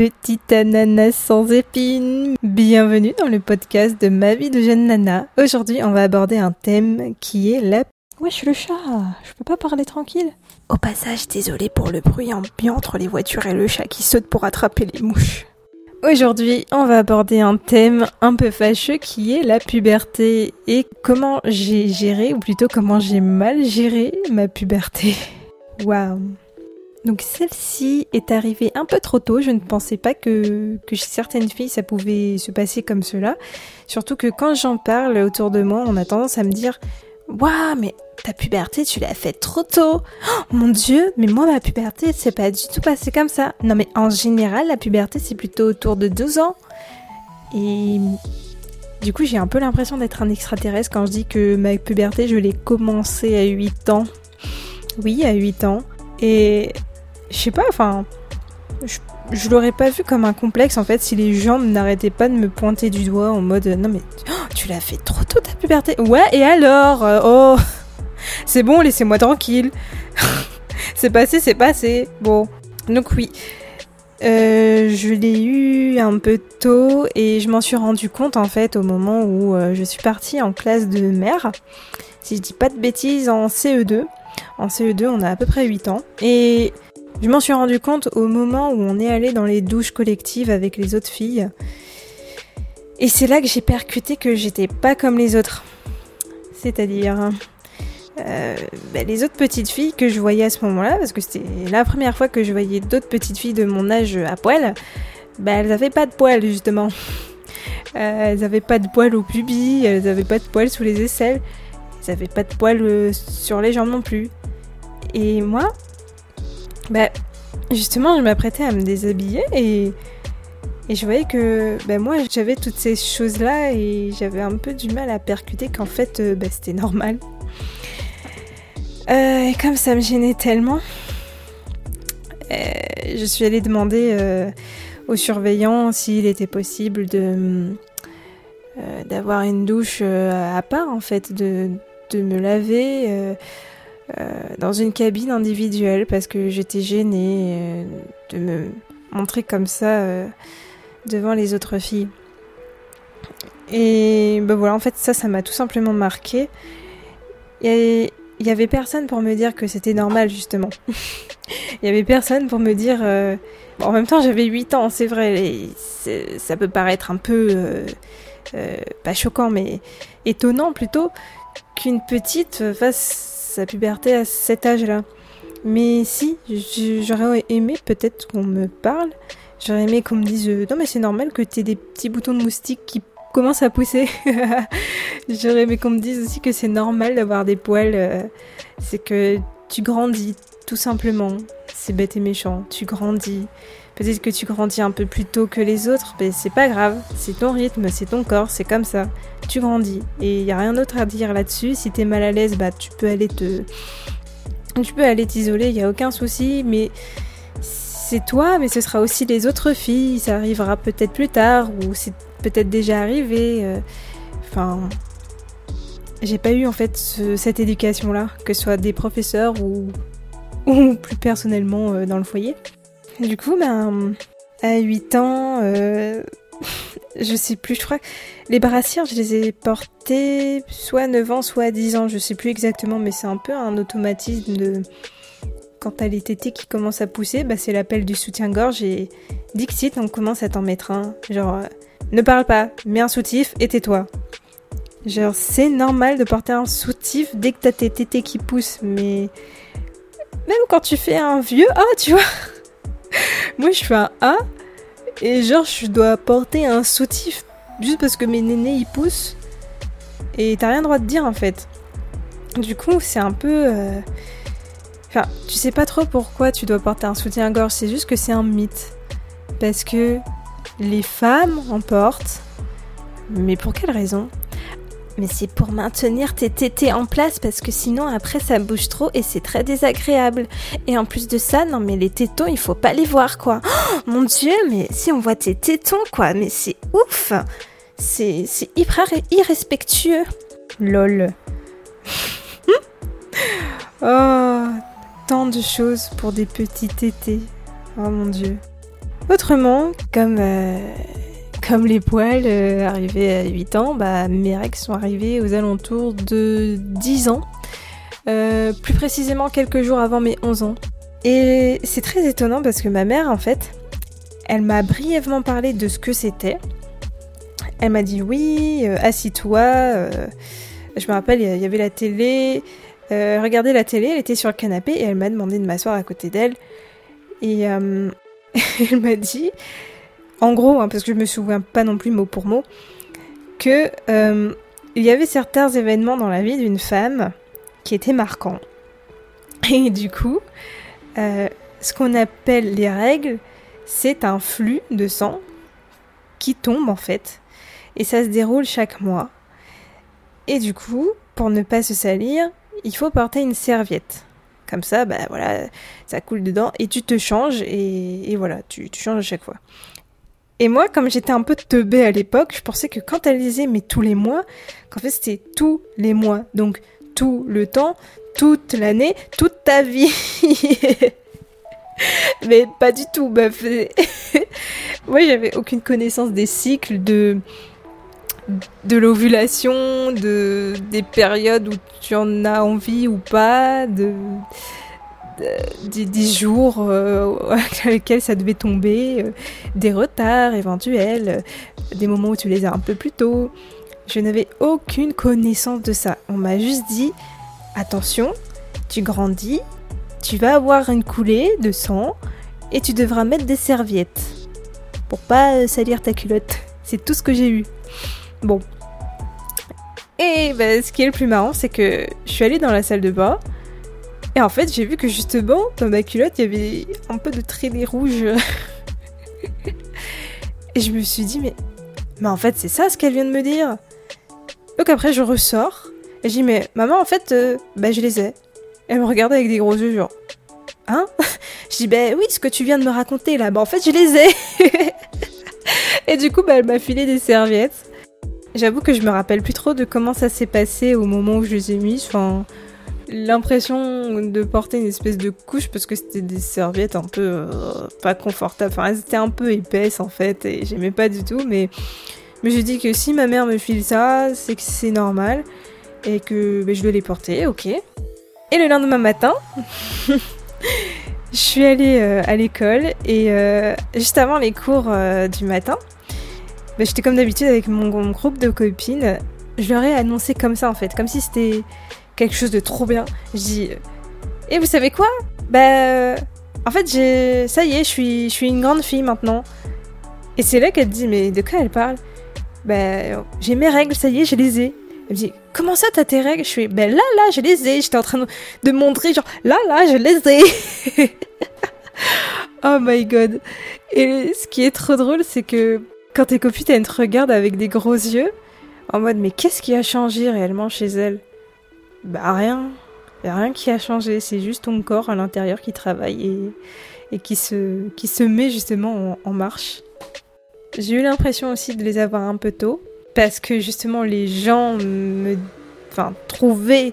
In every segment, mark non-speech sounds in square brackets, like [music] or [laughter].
petite ananas sans épines. Bienvenue dans le podcast de ma vie de jeune nana. Aujourd'hui, on va aborder un thème qui est la... Wesh le chat, je peux pas parler tranquille Au passage, désolé pour le bruit ambiant entre les voitures et le chat qui saute pour attraper les mouches. Aujourd'hui, on va aborder un thème un peu fâcheux qui est la puberté et comment j'ai géré, ou plutôt comment j'ai mal géré ma puberté. Waouh donc celle-ci est arrivée un peu trop tôt. Je ne pensais pas que, que chez certaines filles ça pouvait se passer comme cela. Surtout que quand j'en parle autour de moi, on a tendance à me dire Waouh, mais ta puberté, tu l'as faite trop tôt. Oh, mon dieu, mais moi ma puberté, c'est pas du tout passé comme ça. Non mais en général, la puberté c'est plutôt autour de 12 ans. Et du coup, j'ai un peu l'impression d'être un extraterrestre quand je dis que ma puberté, je l'ai commencé à 8 ans. Oui, à 8 ans. Et je sais pas, enfin, je, l'aurais pas vu comme un complexe en fait si les gens n'arrêtaient pas de me pointer du doigt en mode non mais oh, tu l'as fait trop tôt ta puberté. Ouais, et alors euh, Oh, [laughs] c'est bon, laissez-moi tranquille. [laughs] c'est passé, c'est passé. Bon, donc oui. Euh, je l'ai eu un peu tôt et je m'en suis rendu compte en fait au moment où euh, je suis partie en classe de mère. Si je dis pas de bêtises, en CE2. En CE2, on a à peu près 8 ans. Et je m'en suis rendu compte au moment où on est allé dans les douches collectives avec les autres filles. Et c'est là que j'ai percuté que j'étais pas comme les autres. C'est-à-dire euh, bah, les autres petites filles que je voyais à ce moment-là, parce que c'était la première fois que je voyais d'autres petites filles de mon âge à poil, bah, elles avaient pas de poils justement. Euh, elles avaient pas de poils au pubis, elles avaient pas de poils sous les aisselles, elles avaient pas de poils euh, sur les jambes non plus. Et moi, bah, justement, je m'apprêtais à me déshabiller et, et je voyais que bah, moi, j'avais toutes ces choses-là et j'avais un peu du mal à percuter qu'en fait, euh, bah, c'était normal. Euh, et comme ça me gênait tellement, euh, je suis allée demander au surveillant s'il était possible de d'avoir une douche à part en fait, de, de me laver euh, dans une cabine individuelle parce que j'étais gênée euh, de me montrer comme ça euh, devant les autres filles. Et ben voilà, en fait, ça, ça m'a tout simplement marqué. Et il y avait personne pour me dire que c'était normal, justement. [laughs] Il y avait personne pour me dire. en même temps, j'avais 8 ans, c'est vrai. ça peut paraître un peu. pas choquant, mais étonnant plutôt qu'une petite fasse sa puberté à cet âge-là. Mais si, j'aurais aimé peut-être qu'on me parle. J'aurais aimé qu'on me dise euh, non mais c'est normal que tu aies des petits boutons de moustique qui commencent à pousser. [laughs] j'aurais aimé qu'on me dise aussi que c'est normal d'avoir des poils. Euh, c'est que tu grandis tout simplement. C'est bête et méchant. Tu grandis. Peut-être que tu grandis un peu plus tôt que les autres, mais c'est pas grave. C'est ton rythme, c'est ton corps, c'est comme ça. Tu grandis. Et il y a rien d'autre à dire là-dessus. Si t'es mal à l'aise, bah tu peux aller te. Tu peux aller t'isoler, il y a aucun souci, mais c'est toi, mais ce sera aussi les autres filles. Ça arrivera peut-être plus tard, ou c'est peut-être déjà arrivé. Euh. Enfin. J'ai pas eu en fait cette éducation-là, que ce soit des professeurs ou, [laughs] ou plus personnellement euh, dans le foyer. Du coup, ben, à 8 ans, euh, [laughs] je sais plus, je crois les brassières, je les ai portées soit à 9 ans, soit à 10 ans, je sais plus exactement, mais c'est un peu un automatisme de. Quand t'as les tétés qui commencent à pousser, bah c'est l'appel du soutien-gorge et Dixit, on commence à t'en mettre un. Genre, euh, ne parle pas, mets un soutif et tais-toi. Genre, c'est normal de porter un soutif dès que t'as tes tétés qui poussent, mais. Même quand tu fais un vieux A, tu vois moi, je fais un A et genre, je dois porter un soutif juste parce que mes nénés ils poussent et t'as rien droit de dire en fait. Du coup, c'est un peu. Euh, enfin, tu sais pas trop pourquoi tu dois porter un soutien-gorge, c'est juste que c'est un mythe. Parce que les femmes en portent. Mais pour quelle raison? Mais c'est pour maintenir tes tétés en place parce que sinon après ça bouge trop et c'est très désagréable. Et en plus de ça, non mais les tétons, il faut pas les voir quoi. Oh, mon dieu, mais si on voit tes tétons quoi, mais c'est ouf. C'est hyper irrespectueux. Lol. [laughs] oh, tant de choses pour des petits tétés. Oh mon dieu. Autrement, comme, euh, comme les poils euh, arrivés à 8 ans, bah, mes règles sont arrivées aux alentours de 10 ans. Euh, plus précisément quelques jours avant mes 11 ans. Et c'est très étonnant parce que ma mère, en fait, elle m'a brièvement parlé de ce que c'était. Elle m'a dit oui, assis-toi. je me rappelle, il y avait la télé. regardez la télé, elle était sur le canapé et elle m'a demandé de m'asseoir à côté d'elle. Et [laughs] elle m'a dit, en gros, hein, parce que je me souviens pas non plus mot pour mot, que euh, il y avait certains événements dans la vie d'une femme qui étaient marquants. [laughs] Et du coup, euh, ce qu'on appelle les règles, c'est un flux de sang qui tombe en fait. Et ça se déroule chaque mois. Et du coup, pour ne pas se salir, il faut porter une serviette. Comme ça, bah voilà, ça coule dedans et tu te changes et, voilà, tu, changes à chaque fois. Et moi, comme j'étais un peu teubée à l'époque, je pensais que quand elle disait mais tous les mois, qu'en fait c'était tous les mois. Donc tout le temps, toute l'année, toute ta vie. [laughs] mais pas du tout, meuf. [laughs] moi j'avais aucune connaissance des cycles de de l'ovulation, de des périodes où tu en as envie ou pas, de, des, jours euh, [laughs] lesquels ça devait tomber, euh, des retards éventuels, euh, des moments où tu les as un peu plus tôt. Je n'avais aucune connaissance de ça. On m'a juste dit attention, tu grandis, tu vas avoir une coulée de sang et tu devras mettre des serviettes pour pas salir ta culotte. C'est tout ce que j'ai eu. Bon. Et ben, ce qui est le plus marrant, c'est que je suis allée dans la salle de bain. Et en fait, j'ai vu que justement, dans ma culotte, il y avait un peu de traînées rouges. [laughs] et je me suis dit, mais, mais en fait, c'est ça ce qu'elle vient de me dire. Donc après, je ressors. Et je dis, mais maman, en fait, euh, bah, je les ai. Elle me regardait avec des gros yeux, genre, hein? [laughs] Je dis, ben oui, ce que tu viens de me raconter là, bah en fait, je les ai. [laughs] et du coup, bah, elle m'a filé des serviettes. J'avoue que je me rappelle plus trop de comment ça s'est passé au moment où je les ai mises. Enfin, l'impression de porter une espèce de couche parce que c'était des serviettes un peu euh, pas confortables. Enfin, elles étaient un peu épaisses en fait et j'aimais pas du tout. Mais, mais je dis que si ma mère me file ça, c'est que c'est normal et que ben, je dois les porter, ok. Et le lendemain matin, [laughs] je suis allée euh, à l'école et euh, juste avant les cours du matin, bah, j'étais comme d'habitude avec mon, groupe de copines. Je leur ai annoncé comme ça en fait, comme si c'était quelque chose de trop bien. Je dis, et eh, vous savez quoi? Bah, en fait, j'ai, ça y est, je suis, je suis une grande fille maintenant. Et c'est là qu'elle dit, mais de quoi elle parle? Bah, j'ai mes règles, ça y est, je les ai. Elle me dit, comment ça t'as tes règles? Je suis, ben là, là, je les ai. J'étais en train de, montrer, genre, là, là, je les ai. [laughs] oh my god. Et ce qui est trop drôle, c'est que quand tes copines, elles te regardent avec des gros yeux, en mode mais qu'est-ce qui a changé réellement chez elles? Bah rien. Rien qui a changé, c'est juste ton corps à l'intérieur qui travaille et, et qui, se, qui se met justement en, marche. J'ai eu l'impression aussi de les avoir un peu tôt, parce que justement les gens me enfin, trouvaient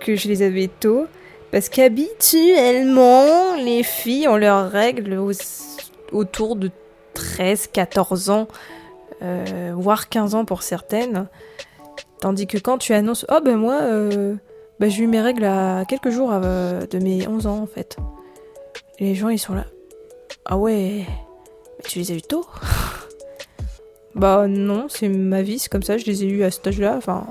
que je les avais tôt, parce qu'habituellement les filles ont leurs règles autour de 13, 14 ans, euh, voire 15 ans pour certaines. Tandis que quand tu annonces Oh ben moi, euh, ben, j'ai eu mes règles à quelques jours euh, de mes 11 ans en fait. Les gens ils sont là. Ah ouais, mais tu les as eu tôt? [laughs] Bah non, c'est ma vie, c'est comme ça, je les ai eu à cet âge-là. Enfin,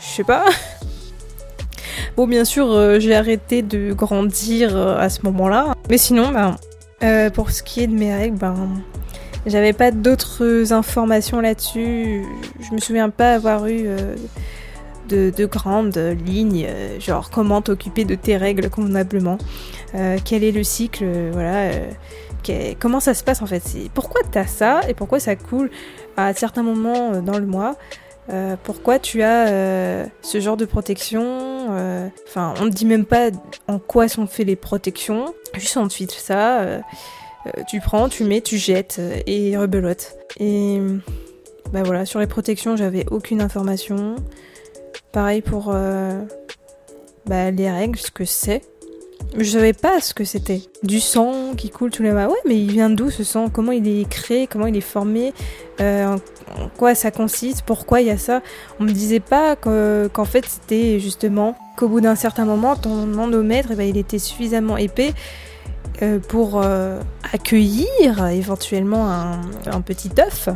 je sais pas. [laughs] Bon, bien sûr, j'ai arrêté de grandir à ce moment-là. Mais sinon, ben, pour ce qui est de mes règles, ben, j'avais pas d'autres informations là-dessus. Je me souviens pas avoir eu euh, de, grandes lignes, euh, genre comment t'occuper de tes règles convenablement, euh, quel est le cycle, voilà, comment ça se passe en fait? Pourquoi t'as ça et pourquoi ça coule à certains moments dans le mois? pourquoi tu as ce genre de protection? Enfin, on ne dit même pas en quoi sont faites les protections, juste on te file ça. Euh, tu prends, tu mets, tu jettes euh, et rebelote. Et bah voilà, sur les protections, j'avais aucune information. Pareil pour euh, bah, les règles, ce que c'est. Je savais pas ce que c'était. Du sang qui coule tous les mois. Ouais, mais il vient d'où ce sang? Comment il est créé? Comment il est formé? En quoi ça consiste? Pourquoi il y a ça? On me disait pas qu'en fait c'était justement qu'au bout d'un certain moment, ton endomètre, eh ben, il était suffisamment épais pour euh, accueillir éventuellement un, petit œuf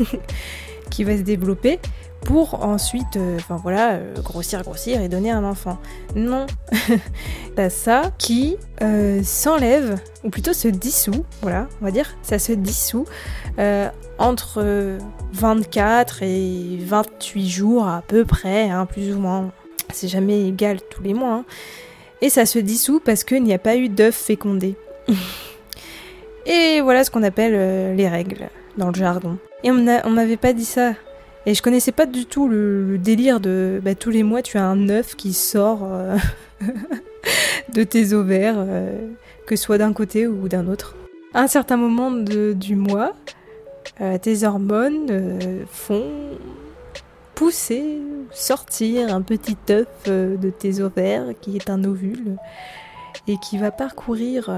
[laughs] qui va se développer pour ensuite, euh, enfin voilà, grossir, grossir et donner un enfant. Non, [laughs] t'as ça qui s'enlève, ou plutôt se dissout, voilà, on va dire, ça se dissout entre 24 et 28 jours à peu près, hein, plus ou moins. C'est jamais égal tous les mois. Hein. Et ça se dissout parce qu'il n'y a pas eu d'œuf fécondé. [laughs] Et voilà ce qu'on appelle euh, les règles dans le jargon. Et on, on m'avait pas dit ça. Et je connaissais pas du tout le, délire de bah, tous les mois tu as un œuf qui sort euh, [laughs] de tes ovaires, euh, que ce soit d'un côté ou d'un autre. À un certain moment du mois, tes hormones font pousser, sortir un petit œuf de tes ovaires qui est un ovule et qui va parcourir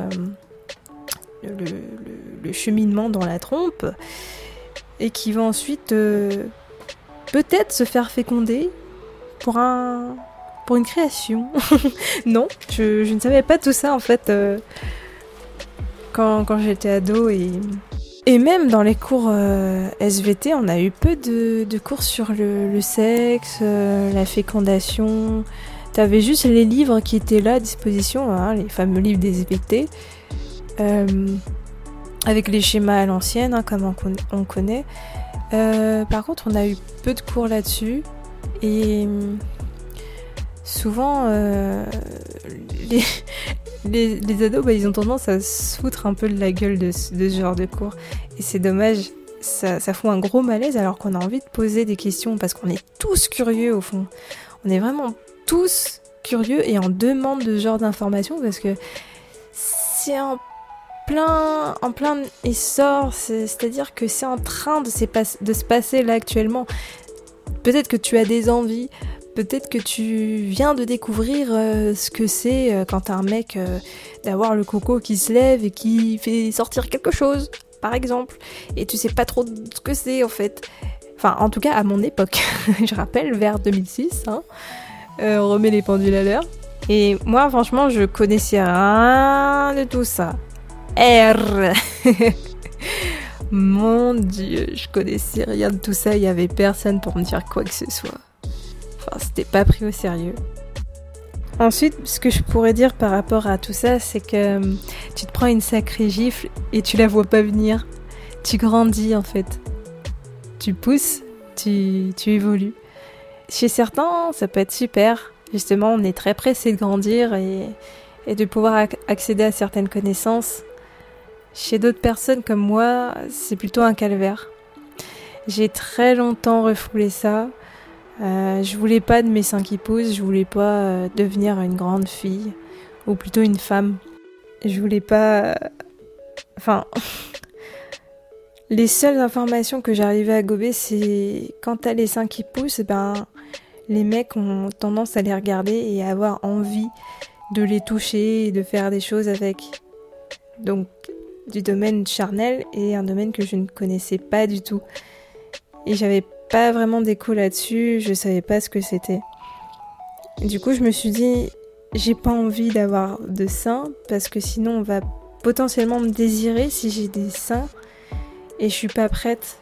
le, cheminement dans la trompe et qui va ensuite euh, peut-être se faire féconder pour un pour une création. [laughs] non, je, ne savais pas tout ça en fait euh, quand, j'étais ado et et même dans les cours euh, SVT, on a eu peu de, cours sur le, sexe, la fécondation. T'avais juste les livres qui étaient là à disposition, hein, les fameux livres SVT. Euh, avec les schémas à l'ancienne, hein, comme on, connaît. Euh, par contre, on a eu peu de cours là-dessus. Et souvent, euh, [laughs] les, les, ados, bah, ils ont tendance à se foutre un peu de la gueule de, ce genre de cours. Et c'est dommage, ça, ça, fout un gros malaise alors qu'on a envie de poser des questions parce qu'on est tous curieux au fond. On est vraiment tous curieux et en demande de ce genre d'informations parce que c'est un plein, en plein essor, c'est-à-dire que c'est en train de, se passer là actuellement. Peut-être que tu as des envies, peut-être que tu viens de découvrir euh, ce que c'est euh, quand un mec euh, d'avoir le coco qui se lève et qui fait sortir quelque chose, par exemple, et tu sais pas trop ce que c'est en fait. Enfin, en tout cas, à mon époque, [laughs] je rappelle, vers 2006, hein, on remet les pendules à l'heure. Et moi, franchement, je connaissais rien de tout ça. R. [laughs] Mon dieu, je connaissais rien de tout ça, il y avait personne pour me dire quoi que ce soit. Enfin, c'était pas pris au sérieux. Ensuite, ce que je pourrais dire par rapport à tout ça, c'est que hum, tu te prends une sacrée gifle et tu la vois pas venir. Tu grandis en fait. Tu pousses, tu, tu évolues. Chez certains, ça peut être super. Justement, on est très pressé de grandir et, de pouvoir accéder à certaines connaissances. Chez d'autres personnes comme moi, c'est plutôt un calvaire. J'ai très longtemps refoulé ça. Euh, je voulais pas de mes seins qui poussent, je voulais pas euh, devenir une grande fille, ou plutôt une femme. Je voulais pas. Euh, enfin. [laughs] les seules informations que j'arrivais à gober, c'est quand t'as les seins qui poussent, ben les mecs ont tendance à les regarder et à avoir envie de les toucher et de faire des choses avec. Donc du domaine charnel et un domaine que je ne connaissais pas du tout. Et j'avais pas vraiment d'écho là-dessus, je savais pas ce que c'était. Du coup, je me suis dit, j'ai pas envie d'avoir de seins parce que sinon on va potentiellement me désirer si j'ai des seins et je suis pas prête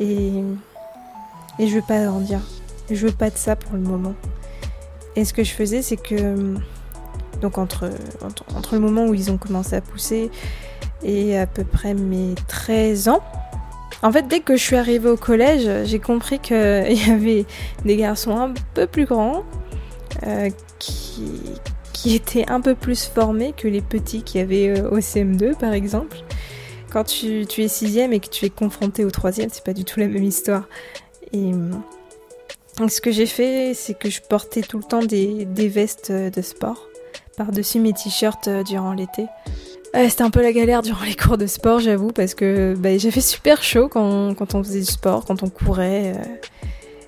et et je veux pas grandir. Je veux pas de ça pour le moment. Et ce que je faisais, c'est que donc entre, entre, le moment où ils ont commencé à pousser et à peu près mes 13 ans. En fait, dès que je suis arrivée au collège, j'ai compris qu'il [laughs] y avait des garçons un peu plus grands euh, qui, qui étaient un peu plus formés que les petits qui avaient euh, au CM2 par exemple. Quand tu, tu es sixième et que tu es confronté au troisième, c'est pas du tout la même histoire. Et ce que j'ai fait, c'est que je portais tout le temps des, des vestes de sport par-dessus mes t-shirts euh, durant l'été c'était un peu la galère durant les cours de sport, j'avoue, parce que bah, j'avais super chaud quand, on faisait du sport, quand on courait. Euh.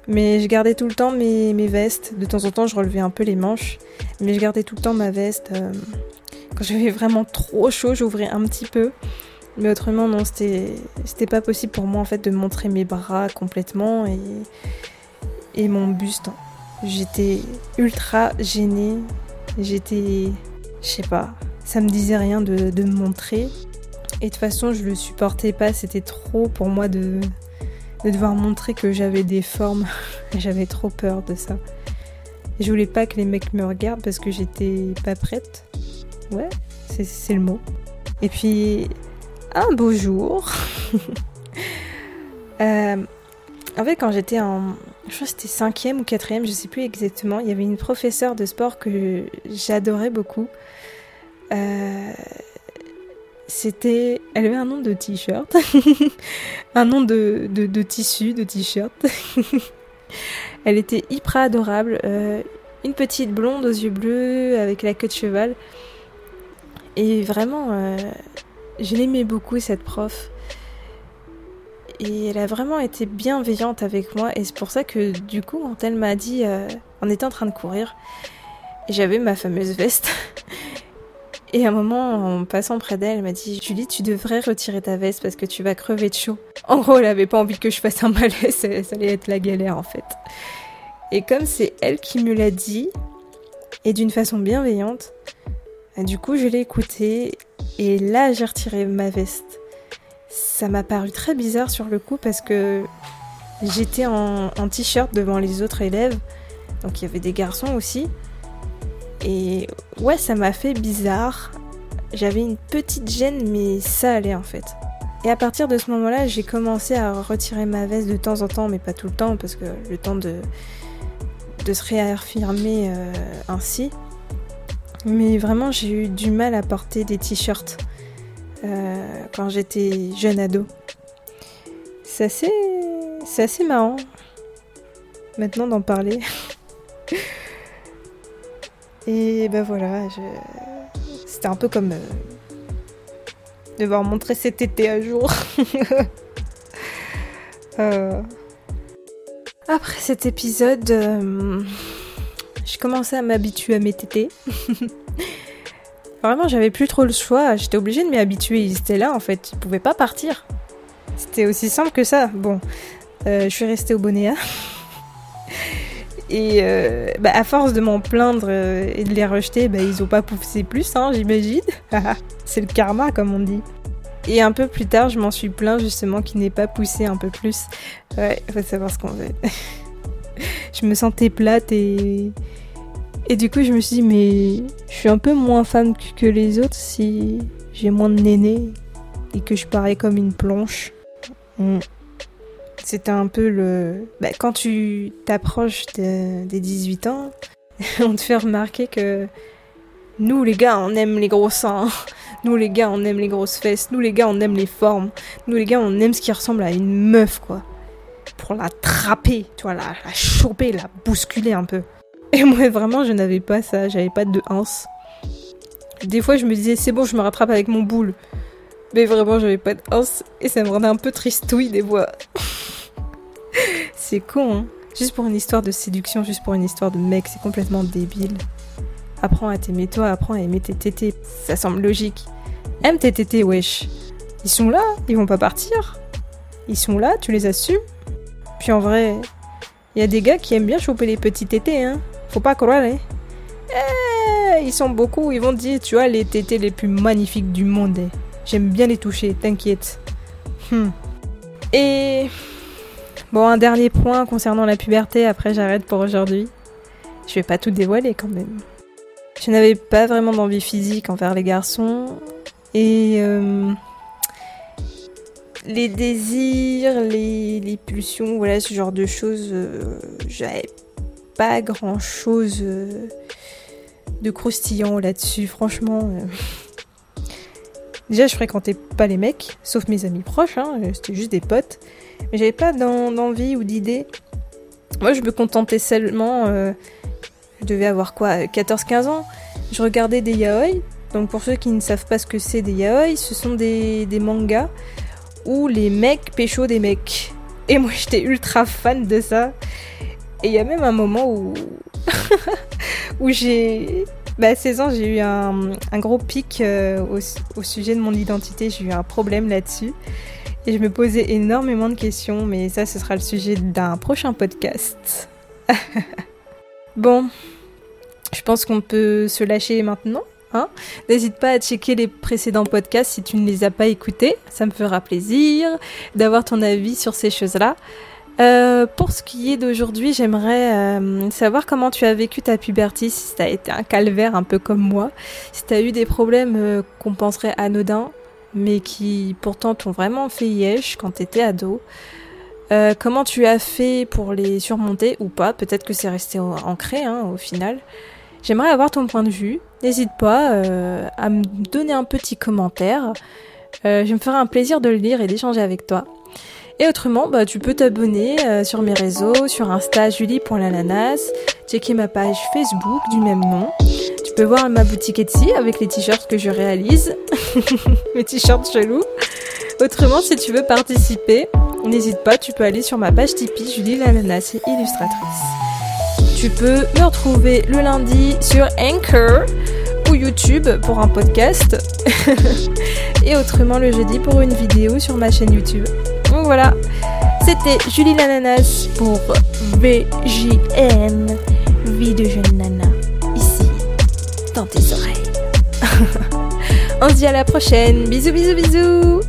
Mais je gardais tout le temps mes, mes, vestes. De temps en temps, je relevais un peu les manches. Mais je gardais tout le temps ma veste. Euh, quand j'avais vraiment trop chaud, j'ouvrais un petit peu. Mais autrement, non, c'était pas possible pour moi en fait de montrer mes bras complètement et, et mon buste. J'étais ultra gênée. J'étais. Je sais pas. Ça me disait rien de, me montrer. Et de toute façon, je le supportais pas. C'était trop pour moi de, de devoir montrer que j'avais des formes. [laughs] j'avais trop peur de ça. Je voulais pas que les mecs me regardent parce que j'étais pas prête. Ouais, c'est le mot. Et puis, un beau jour. [laughs] euh, en fait, quand j'étais en. Je crois que c'était cinquième ou quatrième, je sais plus exactement. Il y avait une professeure de sport que j'adorais beaucoup. Euh, c'était. Elle avait un nom de t-shirt. [laughs] un nom de, de, tissu, de t-shirt. [laughs] Elle était hyper adorable. Euh, une petite blonde aux yeux bleus avec la queue de cheval. Et vraiment, euh, je l'aimais beaucoup cette prof. Et elle a vraiment été bienveillante avec moi. Et c'est pour ça que du coup, quand elle m'a dit, euh, on était en train de courir, j'avais ma fameuse veste. [laughs] Et à un moment, en passant près d'elle, elle m'a dit Julie, tu devrais retirer ta veste parce que tu vas crever de chaud. En gros, elle avait pas envie que je fasse un malaise, [laughs] ça allait être la galère en fait. Et comme c'est elle qui me l'a dit, et d'une façon bienveillante, bah, du coup, je l'ai écoutée et là, j'ai retiré ma veste. Ça m'a paru très bizarre sur le coup parce que j'étais en, t-shirt devant les autres élèves, donc il y avait des garçons aussi. Et ouais, ça m'a fait bizarre. J'avais une petite gêne, mais ça allait en fait. Et à partir de ce moment-là, j'ai commencé à retirer ma veste de temps en temps, mais pas tout le temps, parce que le temps de, de se réaffirmer euh, ainsi. Mais vraiment, j'ai eu du mal à porter des t-shirts euh, quand j'étais jeune ado. C'est assez, c'est assez marrant maintenant d'en parler. [laughs] Et ben voilà, c'était un peu comme euh, devoir montrer cet été à jour. [laughs] Euh, après cet épisode, je commençais à m'habituer à mes tétés. [laughs] Vraiment, j'avais plus trop le choix. J'étais obligée de m'y habituer. Ils étaient là, en fait. Ils pouvaient pas partir. C'était aussi simple que ça. Bon, je suis restée au Bonéa. Et euh, bah, à force de m'en plaindre euh, et de les rejeter, bah, ils ont pas poussé plus, hein, j'imagine. [laughs] c'est le karma, comme on dit. Et un peu plus tard, je m'en suis plaint justement qu'ils n'aient pas poussé un peu plus. Ouais, faut savoir ce qu'on veut. [laughs] je me sentais plate et. Et du coup, je me suis dit, mais je suis un peu moins femme que les autres si j'ai moins de néné et que je parais comme une planche. Mm. C'était un peu le... Bah, quand tu t'approches des 18 ans, [laughs] on te fait remarquer que nous les gars, on aime les gros seins. [laughs] Nous les gars, on aime les grosses fesses. Nous les gars, on aime les formes. Nous les gars, on aime ce qui ressemble à une meuf, quoi. Pour la trapper, tu vois, la, la choper, la bousculer un peu. Et moi, vraiment, je n'avais pas ça. J'avais pas de hanse. Des fois, je me disais, c'est bon, je me rattrape avec mon boule. Mais vraiment, j'avais pas de hanse. Et ça me rendait un peu tristouille des fois. [laughs] c'est con, hein. Juste pour une histoire de séduction, juste pour une histoire de mec, c'est complètement débile. Apprends à t'aimer toi, apprends à aimer tes tétés. Ça semble logique. Aime tes tétés, wesh. Ils sont là, ils vont pas partir. Ils sont là, tu les assumes. Puis en vrai, il y a des gars qui aiment bien choper les petits tétés, hein. Faut pas croire, hein. Eh, ils sont beaucoup, ils vont dire, tu vois, les tétés les plus magnifiques du monde. Hein. J'aime bien les toucher, t'inquiète. Hmm. Et Bon, un dernier point concernant la puberté, après j'arrête pour aujourd'hui. Je vais pas tout dévoiler quand même. Je n'avais pas vraiment d'envie physique envers les garçons. Et euh, les désirs, les, pulsions, voilà, ce genre de choses, euh, j'avais pas grand chose euh, de croustillant là-dessus, franchement. [laughs] Déjà, je fréquentais pas les mecs, sauf mes amis proches, hein, c'était juste des potes. Mais j'avais pas d'envie ou d'idée. Moi, je me contentais seulement. Euh, je devais avoir quoi 14-15 ans. Je regardais des yaoi. Donc, pour ceux qui ne savent pas ce que c'est des yaoi, ce sont des, des mangas où les mecs pécho des mecs. Et moi, j'étais ultra fan de ça. Et il y a même un moment où, [laughs] où j'ai... Bah, à 16 ans, j'ai eu un, gros pic euh, au, sujet de mon identité. J'ai eu un problème là-dessus. Et je me posais énormément de questions, mais ça, ce sera le sujet d'un prochain podcast. [laughs] bon, je pense qu'on peut se lâcher maintenant. Hein N'hésite pas à checker les précédents podcasts si tu ne les as pas écoutés. Ça me fera plaisir d'avoir ton avis sur ces choses-là. Euh, pour ce qui est d'aujourd'hui, j'aimerais euh, savoir comment tu as vécu ta puberté, si ça été un calvaire un peu comme moi, si tu as eu des problèmes euh, qu'on penserait anodins, mais qui pourtant t'ont vraiment fait yesh quand t'étais ado. comment tu as fait pour les surmonter ou pas? Peut-être que c'est resté ancré hein, au final. J'aimerais avoir ton point de vue. N'hésite pas à me donner un petit commentaire. je me ferai un plaisir de le lire et d'échanger avec toi. Et autrement, bah, tu peux t'abonner euh, sur mes réseaux, sur Insta julie.lananas, checker ma page Facebook du même nom. Tu peux voir ma boutique Etsy avec les t-shirts que je réalise, [laughs] mes t-shirts chelous. Autrement, si tu veux participer, n'hésite pas, tu peux aller sur ma page Tipeee Julie l'ananas illustratrice. Tu peux me retrouver le lundi sur Anchor ou YouTube pour un podcast [laughs] et autrement le jeudi pour une vidéo sur ma chaîne YouTube. Donc voilà, c'était Julie l'ananas pour VJN, vie de jeune nana, ici, dans tes oreilles. [laughs] On se dit à la prochaine. Bisous, bisous, bisous